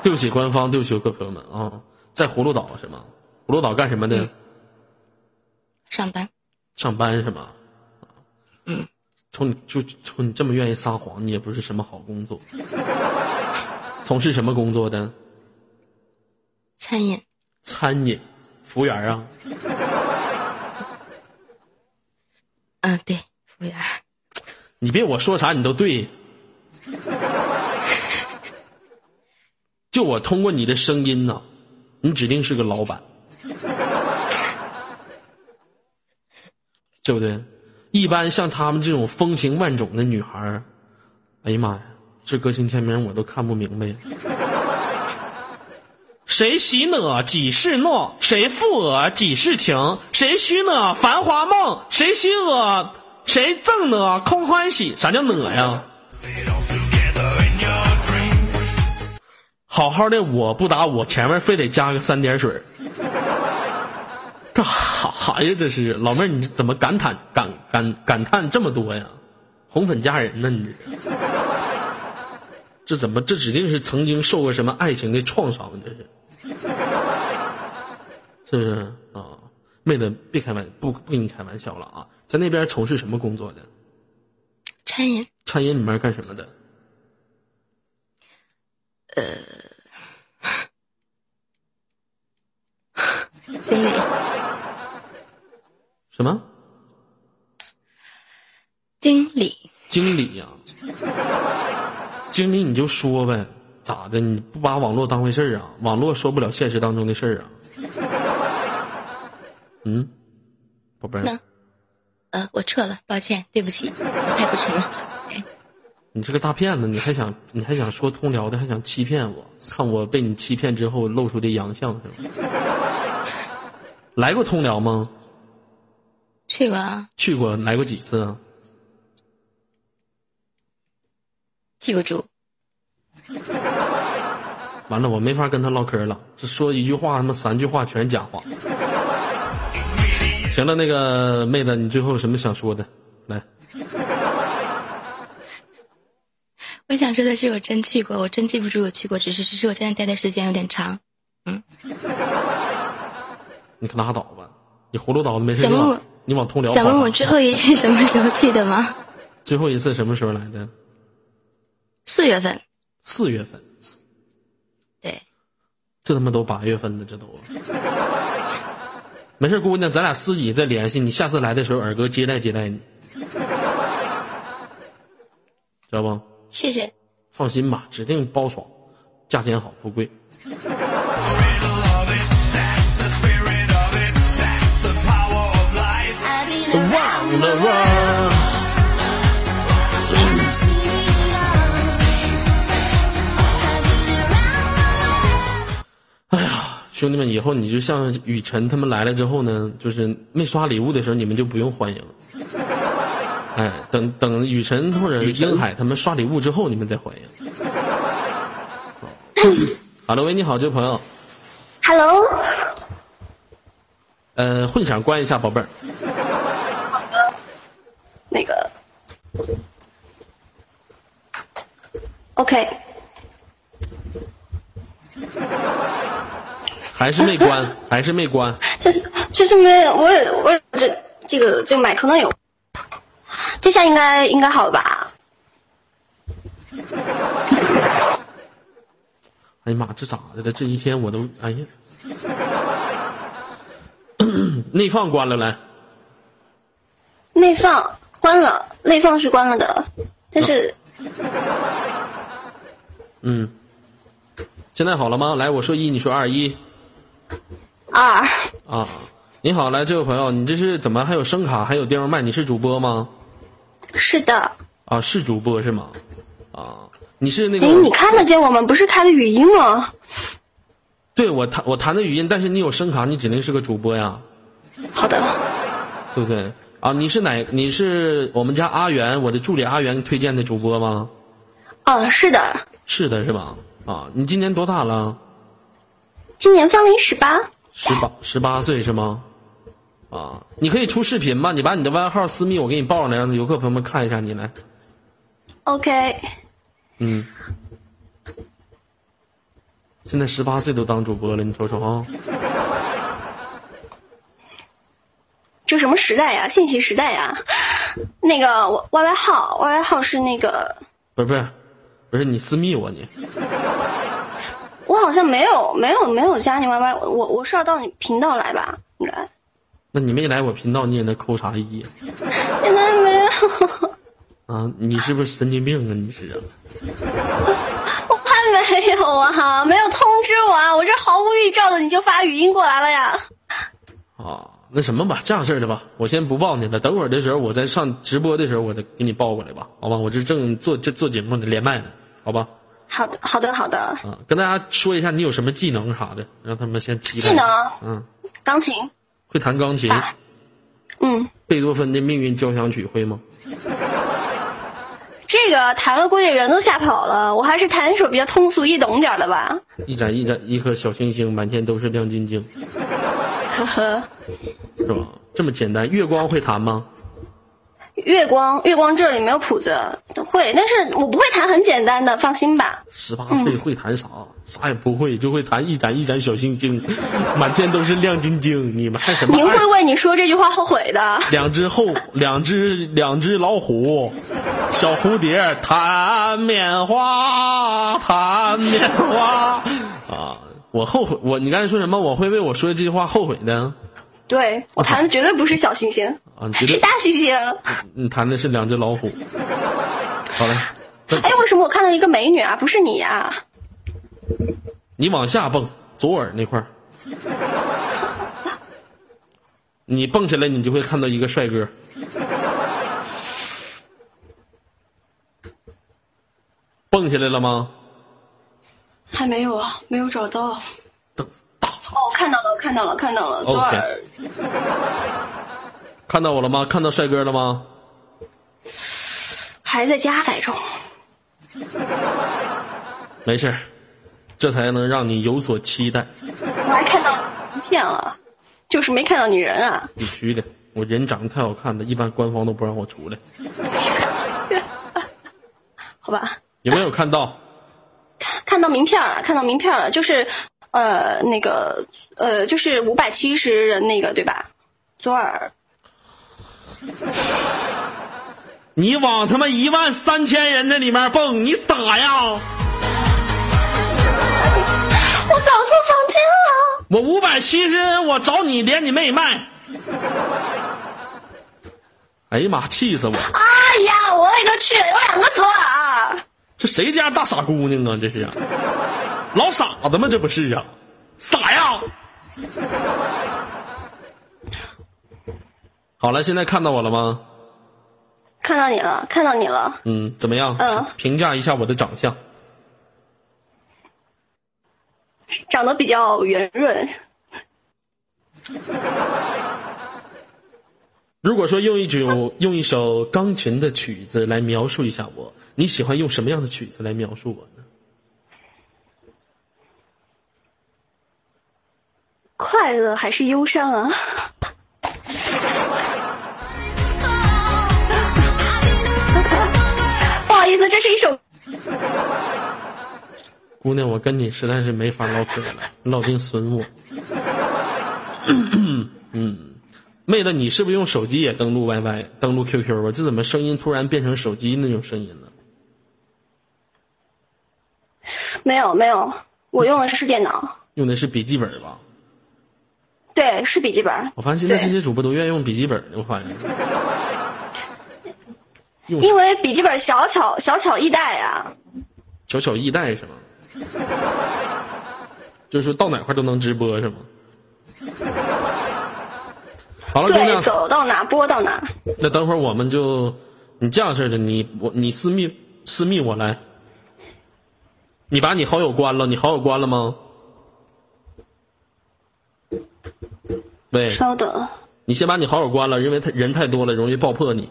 对不起，官方，对不起，各位朋友们啊，在葫芦岛是吗？葫芦岛干什么的？上班。上班是吗？嗯。从你就从你这么愿意撒谎，你也不是什么好工作。从事什么工作的？餐饮。餐饮，服务员啊。嗯，对，服务员。你别我说啥你都对。就我通过你的声音呢，你指定是个老板，对不对？一般像他们这种风情万种的女孩儿，哎呀妈呀，这个性签名我都看不明白。谁喜我几世诺？谁负我几世情？谁许我繁华梦？谁许我？谁赠我空欢喜？啥叫我呀？好好的我不打我，前面非得加个三点水。干啥呀？这是老妹儿，你怎么感叹感感感叹这么多呀？红粉佳人呢？你这这这怎么？这指定是曾经受过什么爱情的创伤？这是是不是啊？妹子，别开玩不不跟你开玩笑了啊！在那边从事什么工作的？餐饮。餐饮里面干什么的？呃，经理。什么？经理。经理呀，经理你就说呗，咋的？你不把网络当回事儿啊？网络说不了现实当中的事儿啊？嗯，宝贝儿。那，呃，我撤了，抱歉，对不起，我太不诚实了。你是个大骗子，你还想你还想说通辽的，还想欺骗我？看我被你欺骗之后露出的洋相是吗？来过通辽吗？去过啊。去过，来过几次啊？记不住。完了，我没法跟他唠嗑了。这说一句话，他妈三句话全是假话。行了，那个妹子，你最后有什么想说的？来。我想说的是，我真去过，我真记不住我去过，只是只是我真的待的时间有点长，嗯。你可拉倒吧，你葫芦岛没事想问我，你往通辽想问我最后一次什么时候去的吗？最后一次什么时候来的？四月份。四月份。对。这他妈都八月份了，这都。没事，姑娘，咱俩私底再联系。你下次来的时候，尔哥接待接待你，知道不？谢谢，放心吧，指定包爽，价钱好不贵。哎呀，兄弟们，以后你就像雨辰他们来了之后呢，就是没刷礼物的时候，你们就不用欢迎。哎，等等，雨辰或者英海他们刷礼物之后，你们再欢迎。好了，喂，你好，这位朋友。Hello。呃，混响关一下，宝贝儿。好的。那个。OK。还是没关，还是没关。这这是没我我这这个这个麦可能有。这下应该应该好了吧？哎呀妈，这咋的了？这一天我都哎呀，内放关了来。内放关了，内放是关了的，但是，嗯，现在好了吗？来，我说一，你说二，一，二啊，你好，来这位朋友，你这是怎么还有声卡，还有地方麦？你是主播吗？是的。啊，是主播是吗？啊，你是那个？哎，你看得见我们？不是开的语音吗？对，我弹我弹的语音，但是你有声卡，你指定是个主播呀。好的。对不对？啊，你是哪？你是我们家阿元，我的助理阿元推荐的主播吗？哦，是的。是的，是吧？啊，你今年多大了？今年芳龄十八。十八十八岁是吗？啊，你可以出视频吗？你把你的外号私密，我给你报上来，让游客朋友们看一下你来。OK。嗯。现在十八岁都当主播了，你瞅瞅啊。这什么时代呀？信息时代呀！那个我 Y Y 号，Y Y 号是那个，不是不是，不是你私密我你，我好像没有没有没有加你 Y Y，我我是要到你频道来吧？应该。那你没来我频道，你也能扣啥意呀？现在没有。啊，你是不是神经病啊？你是啊？我还没有啊，没有通知我啊，我这毫无预兆的你就发语音过来了呀。啊。那什么吧，这样式的吧，我先不报你了。等会儿的时候，我再上直播的时候，我再给你报过来吧，好吧？我这正做这做节目呢连麦呢，好吧？好的，好的，好的。啊，跟大家说一下，你有什么技能啥的，让他们先期待。技能，嗯，钢琴，会弹钢琴。嗯。贝多芬的命运交响曲会吗？这个弹了，估计人都吓跑了。我还是弹一首比较通俗易懂点的吧。一盏一盏，一颗小星星，满天都是亮晶晶。呵呵，是吧？这么简单，月光会弹吗？月光，月光这里没有谱子，会，但是我不会弹，很简单的，放心吧。十八岁会弹啥？啥也不会，就会弹一盏一盏小星星，满天都是亮晶晶。你们还什么？您会为你说这句话后悔的。两只后，两只两只老虎，小蝴蝶弹棉花，弹棉花啊。我后悔，我你刚才说什么？我会为我说的这句话后悔的。对我弹的绝对不是小星星啊，是大猩猩。你弹的是两只老虎。好嘞。哎，为什么我看到一个美女啊？不是你呀？你往下蹦，左耳那块儿。你蹦起来，你就会看到一个帅哥。蹦起来了吗？还没有啊，没有找到。等哦，看到了，看到了，看到了。左耳。看到我了吗？看到帅哥了吗？还在加载中。没事这才能让你有所期待。我还看到名片了，就是没看到你人啊。必须的，我人长得太好看了，一般官方都不让我出来。好吧。有没有看到？看到名片了，看到名片了，就是，呃，那个，呃，就是五百七十人那个，对吧？左耳。你往他妈一万三千人那里面蹦，你傻呀？我早就放弃了。我五百七十人，我找你连你妹卖。哎呀妈，气死我！哎呀，我勒个去，有两个左耳。这谁家大傻姑娘啊？这是啊，老傻子吗？这不是啊，傻呀！好了，现在看到我了吗？看到你了，看到你了。嗯，怎么样？嗯，评价一下我的长相。长得比较圆润。如果说用一首用一首钢琴的曲子来描述一下我。你喜欢用什么样的曲子来描述我呢？快乐还是忧伤啊？不好意思，这是一首。姑娘，我跟你实在是没法唠嗑了，你老丁损我。嗯，妹子，你是不是用手机也登录 YY、登录 QQ 啊？这怎么声音突然变成手机那种声音了？没有没有，我用的是电脑，用的是笔记本吧？对，是笔记本。我发现现在这些主播都愿意用笔记本我发现。因为笔记本小巧小巧易带呀。小巧易带是吗？就是说到哪块都能直播是吗？好了，姑娘，走到哪播到哪。那等会儿我们就，你这样式的，你我你私密私密我来。你把你好友关了？你好友关了吗？喂，稍等。你先把你好友关了，因为他人太多了，容易爆破你。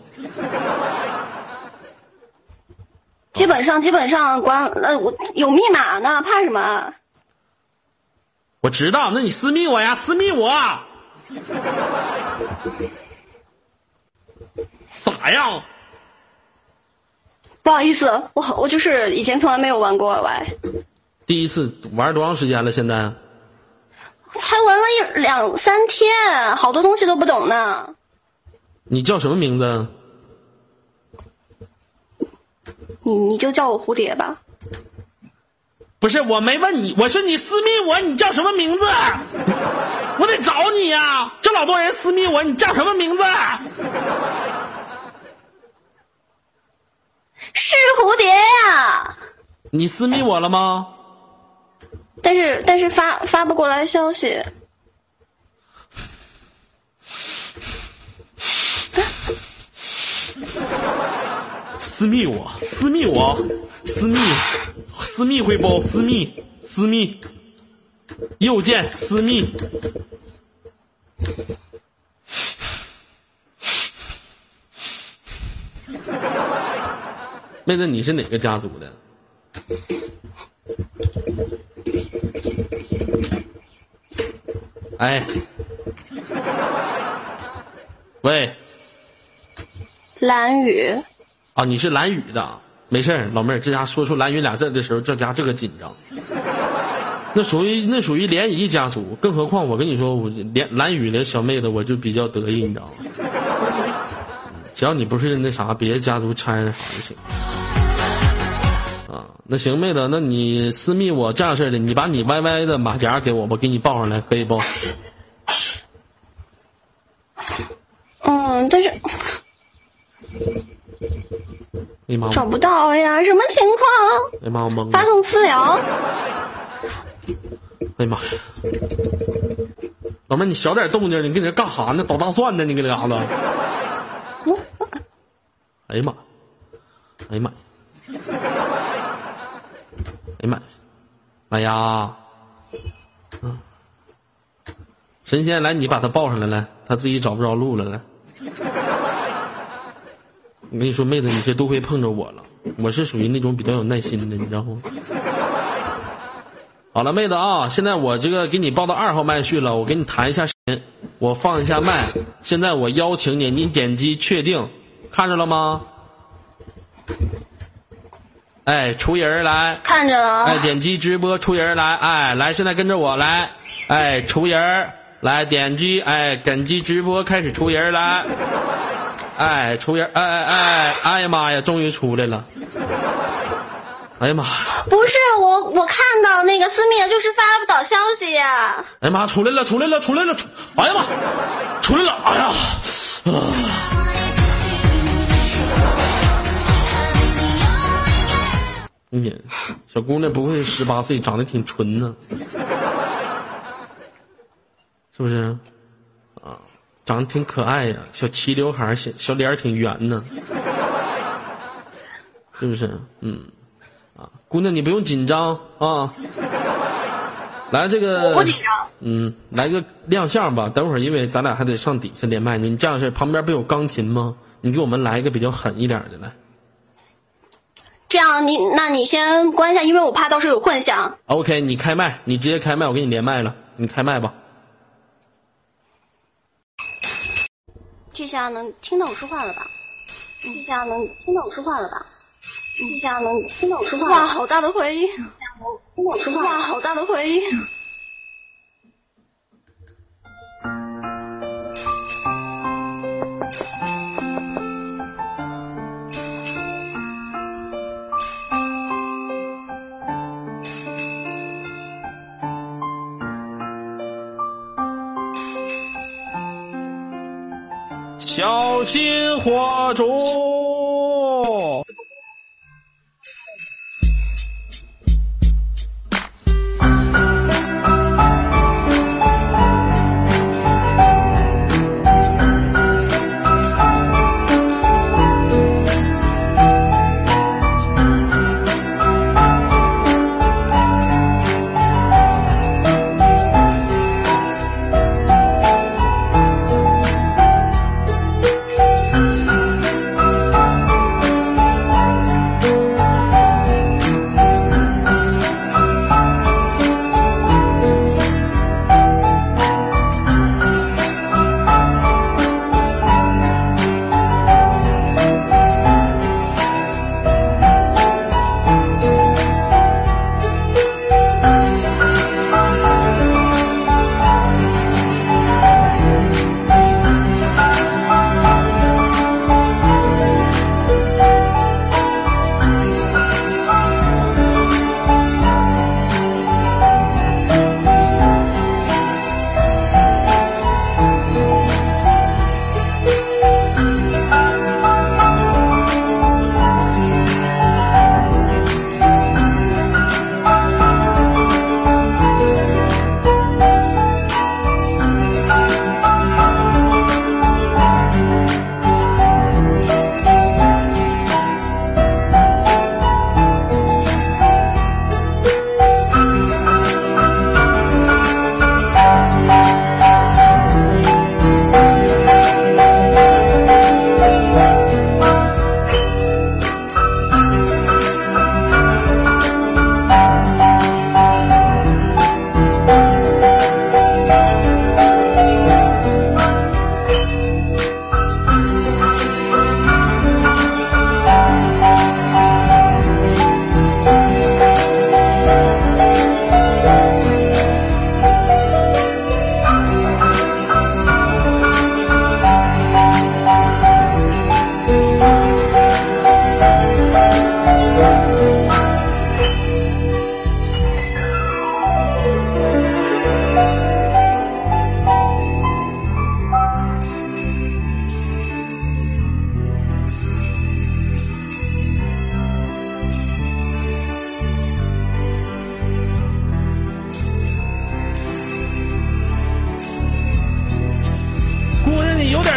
基本上，基本上关。呃，我有密码呢，怕什么？我知道，那你私密我呀，私密我。啥呀？不好意思，我我就是以前从来没有玩过 Y。第一次玩多长时间了？现在？才玩了一两三天，好多东西都不懂呢。你叫什么名字？你你就叫我蝴蝶吧。不是，我没问你，我是你私密我，你叫什么名字？我得找你呀！这老多人私密我，你叫什么名字？是蝴蝶呀。你私密我了吗？但是但是发发不过来消息。私密我，私密我，私密，私密会不？私密，私密，右键私密。妹子，你是哪个家族的？哎，喂，蓝雨。啊，你是蓝雨的，没事儿，老妹儿，这家说出蓝雨俩字的时候，这家这个紧张。那属于那属于联谊家族，更何况我跟你说，我连蓝雨的小妹子我就比较得意，你知道吗？只要你不是那啥，别的家族掺啥就行。啊，那行，妹子，那你私密我这样式的，你把你 YY 的马甲给我吧，给你报上来，可以不？嗯，但是。哎妈！找不到呀，什么情况？哎呀妈，我懵了。发送私聊。哎呀妈呀！老妹儿，你小点动静，你搁这干哈呢？捣大蒜呢？你搁这嘎子？哎呀妈！哎呀妈！哎呀妈！哎呀！嗯，神仙，来，你把他抱上来，来，他自己找不着路了，来。我跟你说，妹子，你这多亏碰着我了。我是属于那种比较有耐心的，你知道吗？好了，妹子啊，现在我这个给你报到二号麦去了，我给你弹一下，我放一下麦。现在我邀请你，你点击确定，看着了吗？哎，出人来，看着了。哎，点击直播出人来，哎，来，现在跟着我来，哎，出人来，点击，哎，点击直播开始出人来。哎，出人！哎哎哎！哎呀妈呀，终于出来了！哎呀妈！不是我，我看到那个私密的就是发不到消息呀！哎呀妈，出来了，出来了，出来了！出！哎呀妈，出来了！哎呀！你小姑娘不会十八岁，长得挺纯呢，是不是？啊长得挺可爱呀，小齐刘海小小脸挺圆呢，是不是？嗯，啊，姑娘你不用紧张啊，来这个，不紧张。嗯，来个亮相吧。等会儿因为咱俩还得上底下连麦呢，你这样式旁边不有钢琴吗？你给我们来一个比较狠一点的来。这样你那你先关一下，因为我怕到时候有混响。OK，你开麦，你直接开麦，我给你连麦了，你开麦吧。这下能听到我说话了吧？这下能听到我说话了吧？这下能听到我说话。哇，好大的回音！听到我说话。哇，好大的回音！小心火烛。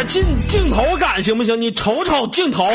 镜镜头感行不行？你瞅瞅镜头。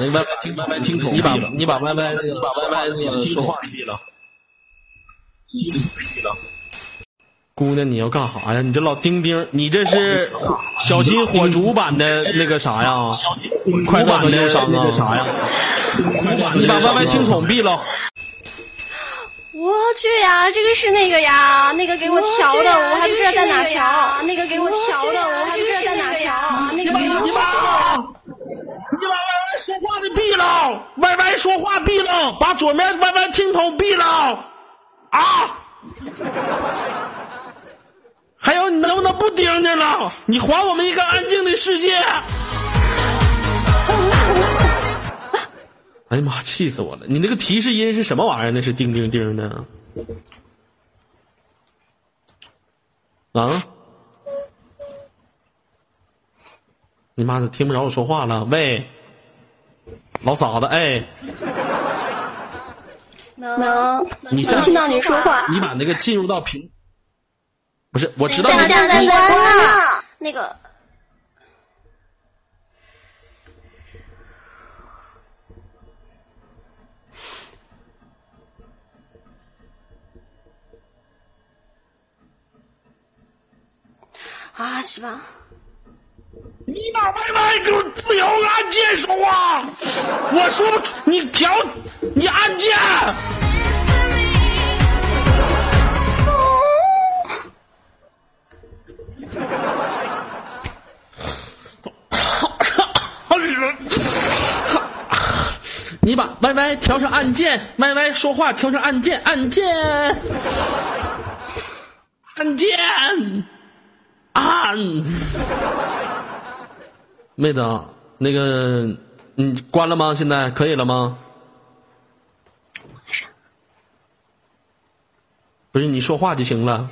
那个把那个 YY 听 YY 听筒，你把你把 YY 那个把 YY 那个说话闭了，闭了。姑娘，你要干啥呀？你这老丁丁，你这是小心火烛版的那个啥呀？快乐和忧伤啊？啥呀？你把 YY 听筒闭了。我去呀，这个是那个呀，那个给我调的，我还不知道在哪调。那个给我调的，我还不知道在哪调。你把你把你把 Y Y 说话的闭了，Y Y 说话闭了，把左面 Y Y 听筒闭了啊！还有，你能不能不盯着了？你还我们一个安静的世界！哎呀妈！气死我了！你那个提示音是什么玩意儿？那是叮叮叮的啊！你妈的，听不着我说话了？喂，老嫂子，哎，能，你能听到你说话。你把那个进入到频，不是，我知道。现在在关呢，那个。啊，是吧？你把 YY 给我自由按键说话，我说不出，你调，你按键。你把 YY 调成按键，YY 说话调成按键，按键，按键。啊，妹子，那个你关了吗？现在可以了吗？不是你说话就行了，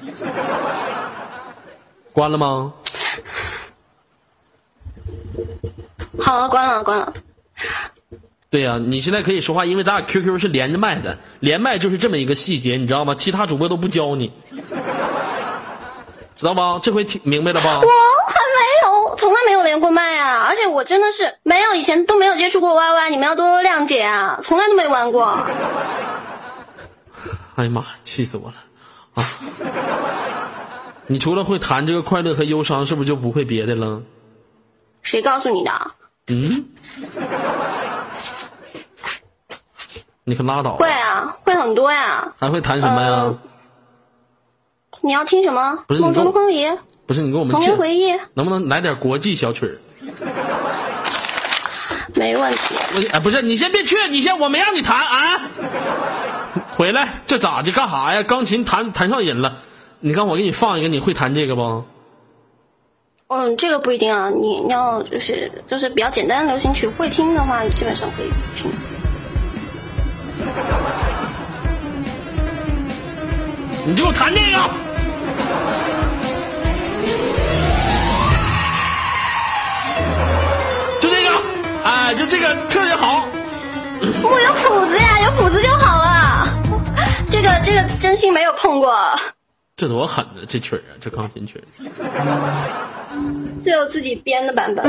关了吗？好，关了，关了。对呀，你现在可以说话，因为咱俩 QQ 是连着麦的，连麦就是这么一个细节，你知道吗？其他主播都不教你。知道吗？这回听明白了吧？从来没有连过麦啊！而且我真的是没有，以前都没有接触过 YY，你们要多多谅解啊！从来都没玩过。哎呀妈，气死我了！啊！你除了会弹这个快乐和忧伤，是不是就不会别的了？谁告诉你的？嗯？你可拉倒！会啊，会很多呀。还会弹什么呀？你要听什么？梦中风雨。不是你给我们童年回忆。能不能来点国际小曲儿？没问题。哎，不是，你先别去，你先，我没让你弹啊。回来，这咋的？干啥呀？钢琴弹弹上瘾了。你看，我给你放一个，你会弹这个不？嗯，这个不一定啊。你你要就是就是比较简单的流行曲，会听的话，基本上可以听。你就给我弹这个，哎，就这个特别好。我有谱子呀，有谱子就好了。这个这个真心没有碰过。这多狠呢，这曲儿啊，这钢琴曲。只有自己编的版本。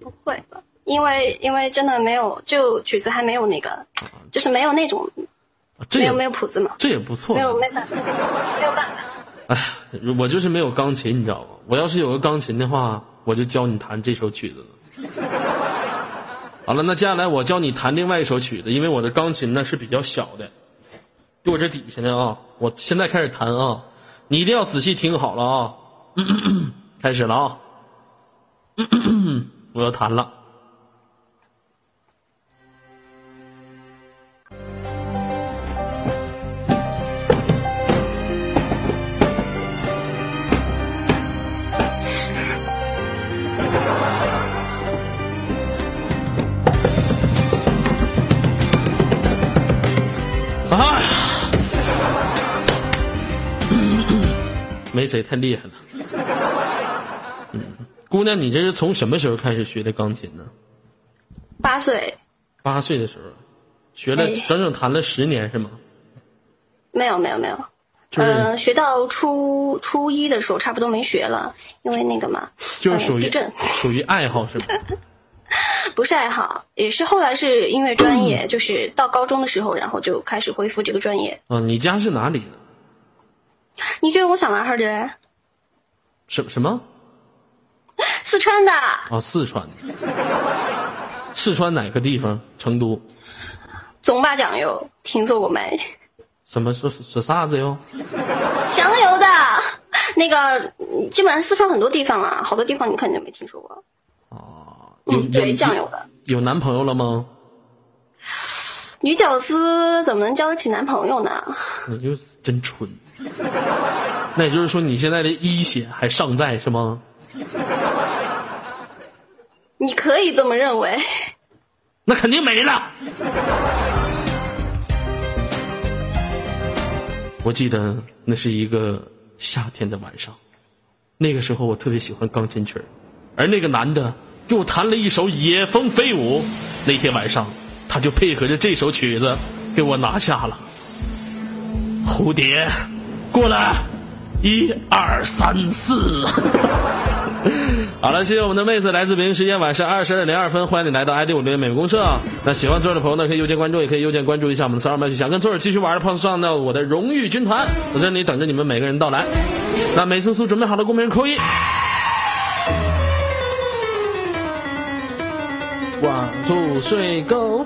不会吧？因为因为真的没有，就曲子还没有那个，就是没有那种，没有没有谱子嘛，这也不错，没有没办法，没有办法。哎，我就是没有钢琴，你知道吗？我要是有个钢琴的话，我就教你弹这首曲子了。好了，那接下来我教你弹另外一首曲子，因为我的钢琴呢是比较小的，就我这底下呢啊。我现在开始弹啊，你一定要仔细听好了啊。开始了啊，我要弹了。谁太厉害了。嗯，姑娘，你这是从什么时候开始学的钢琴呢？八岁。八岁的时候，学了整整弹了十年是吗？没有没有没有，嗯，学到初初一的时候差不多没学了，因为那个嘛，就是属于属于爱好是吗？不是爱好，也是后来是音乐专业，就是到高中的时候，然后就开始恢复这个专业。啊，你家是哪里的？你觉得我小男孩的？什什么？四川的。哦，四川。四川哪个地方？成都。总把酱油听说过没？什么说说啥子哟？酱油的，那个基本上四川很多地方啊，好多地方你肯定没听说过。哦有对酱油的，有男朋友了吗？女屌丝怎么能交得起男朋友呢？你就真蠢。那也就是说，你现在的一血还尚在是吗？你可以这么认为。那肯定没了。我记得那是一个夏天的晚上，那个时候我特别喜欢钢琴曲而那个男的。给我弹了一首《野蜂飞舞》，那天晚上，他就配合着这首曲子给我拿下了。蝴蝶，过来，一二三四。好了，谢谢我们的妹子，来自北京时间晚上二十二点零二分，欢迎你来到 ID 五零美公社。那喜欢作者的朋友呢，可以右键关注，也可以右键关注一下我们的三二麦去。想跟作者继续玩的朋友，上到我的荣誉军团，我在这里等着你们每个人到来。那美苏苏准备好了，公屏扣一。One, two, three go。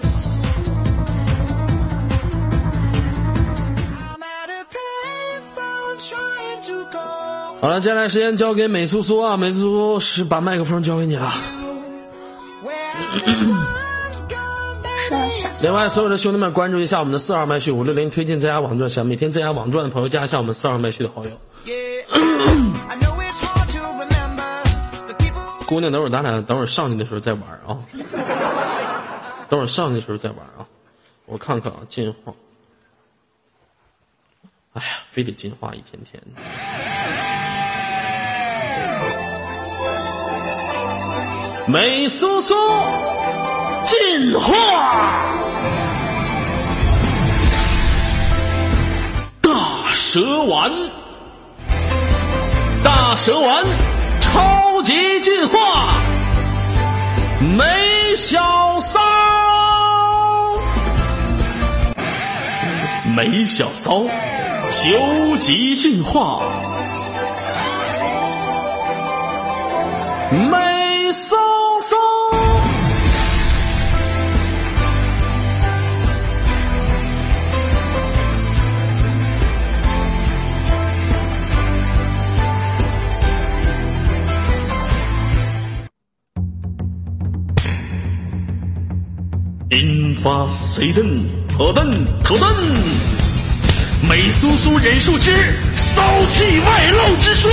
好了，接下来时间交给美苏苏啊，美苏苏是把麦克风交给你了。另外，所有的兄弟们关注一下我们的四号麦序五六零，推荐在家网赚，想每天在家网赚的朋友加一下我们四号麦序的好友。姑娘，等会儿咱俩等会儿上去的时候再玩啊！等会儿上去的时候再玩啊！我看看啊，进化。哎呀，非得进化一天天的。美苏苏进化，大蛇丸，大蛇丸。超级进化，美小骚，美小骚，究极进化，美骚。引发谁盾？可盾，可盾！美苏苏忍术之骚气外露之说。